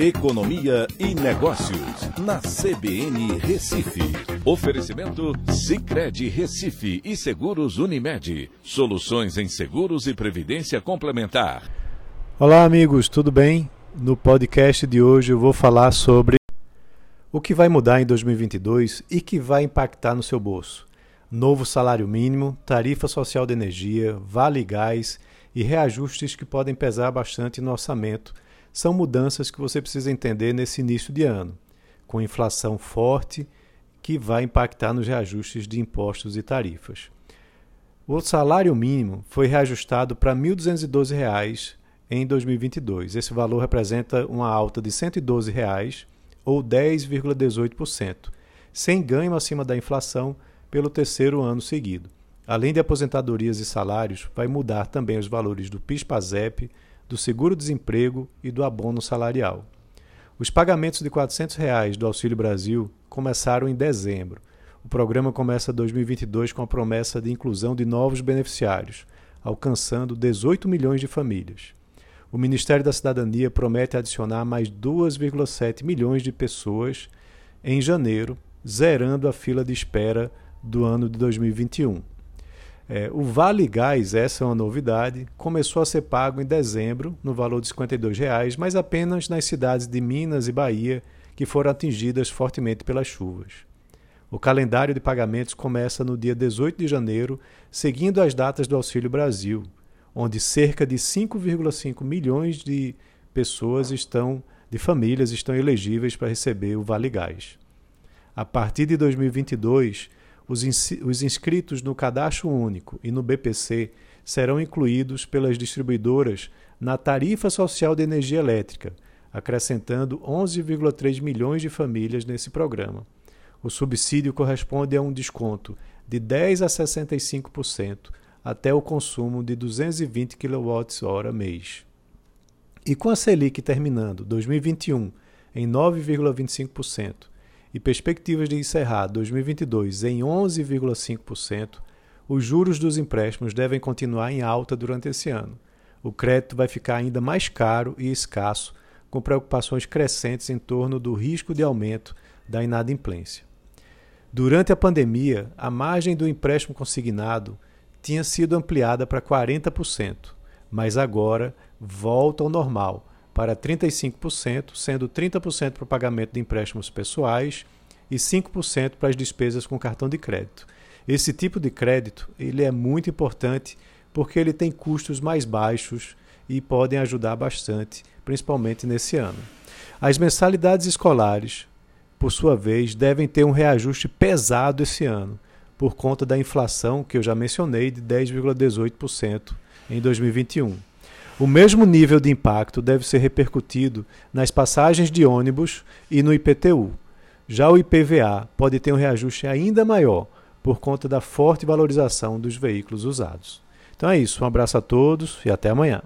Economia e Negócios, na CBN Recife. Oferecimento Cicred Recife e Seguros Unimed. Soluções em seguros e previdência complementar. Olá, amigos, tudo bem? No podcast de hoje eu vou falar sobre o que vai mudar em 2022 e que vai impactar no seu bolso. Novo salário mínimo, tarifa social de energia, vale gás e reajustes que podem pesar bastante no orçamento são mudanças que você precisa entender nesse início de ano, com inflação forte que vai impactar nos reajustes de impostos e tarifas. O salário mínimo foi reajustado para R$ 1.212 em 2022. Esse valor representa uma alta de 112 reais, ou 10,18%, sem ganho acima da inflação pelo terceiro ano seguido. Além de aposentadorias e salários, vai mudar também os valores do PIS/PASEP, do seguro-desemprego e do abono salarial. Os pagamentos de 400 reais do Auxílio Brasil começaram em dezembro. O programa começa 2022 com a promessa de inclusão de novos beneficiários, alcançando 18 milhões de famílias. O Ministério da Cidadania promete adicionar mais 2,7 milhões de pessoas em janeiro, zerando a fila de espera do ano de 2021. É, o Vale Gás, essa é uma novidade, começou a ser pago em dezembro, no valor de 52 reais, mas apenas nas cidades de Minas e Bahia, que foram atingidas fortemente pelas chuvas. O calendário de pagamentos começa no dia 18 de janeiro, seguindo as datas do Auxílio Brasil, onde cerca de 5,5 milhões de pessoas estão, de famílias, estão elegíveis para receber o Vale Gás. A partir de 2022, os, os inscritos no Cadastro Único e no BPC serão incluídos pelas distribuidoras na tarifa social de energia elétrica, acrescentando 11,3 milhões de famílias nesse programa. O subsídio corresponde a um desconto de 10 a 65% até o consumo de 220 kWh mês. E com a Selic terminando 2021 em 9,25% e perspectivas de encerrar 2022 em 11,5%, os juros dos empréstimos devem continuar em alta durante esse ano. O crédito vai ficar ainda mais caro e escasso, com preocupações crescentes em torno do risco de aumento da inadimplência. Durante a pandemia, a margem do empréstimo consignado tinha sido ampliada para 40%, mas agora volta ao normal, para 35%, sendo 30% para o pagamento de empréstimos pessoais e 5% para as despesas com cartão de crédito. Esse tipo de crédito ele é muito importante porque ele tem custos mais baixos e podem ajudar bastante, principalmente nesse ano. As mensalidades escolares, por sua vez, devem ter um reajuste pesado esse ano, por conta da inflação que eu já mencionei de 10,18% em 2021. O mesmo nível de impacto deve ser repercutido nas passagens de ônibus e no IPTU. Já o IPVA pode ter um reajuste ainda maior por conta da forte valorização dos veículos usados. Então é isso, um abraço a todos e até amanhã.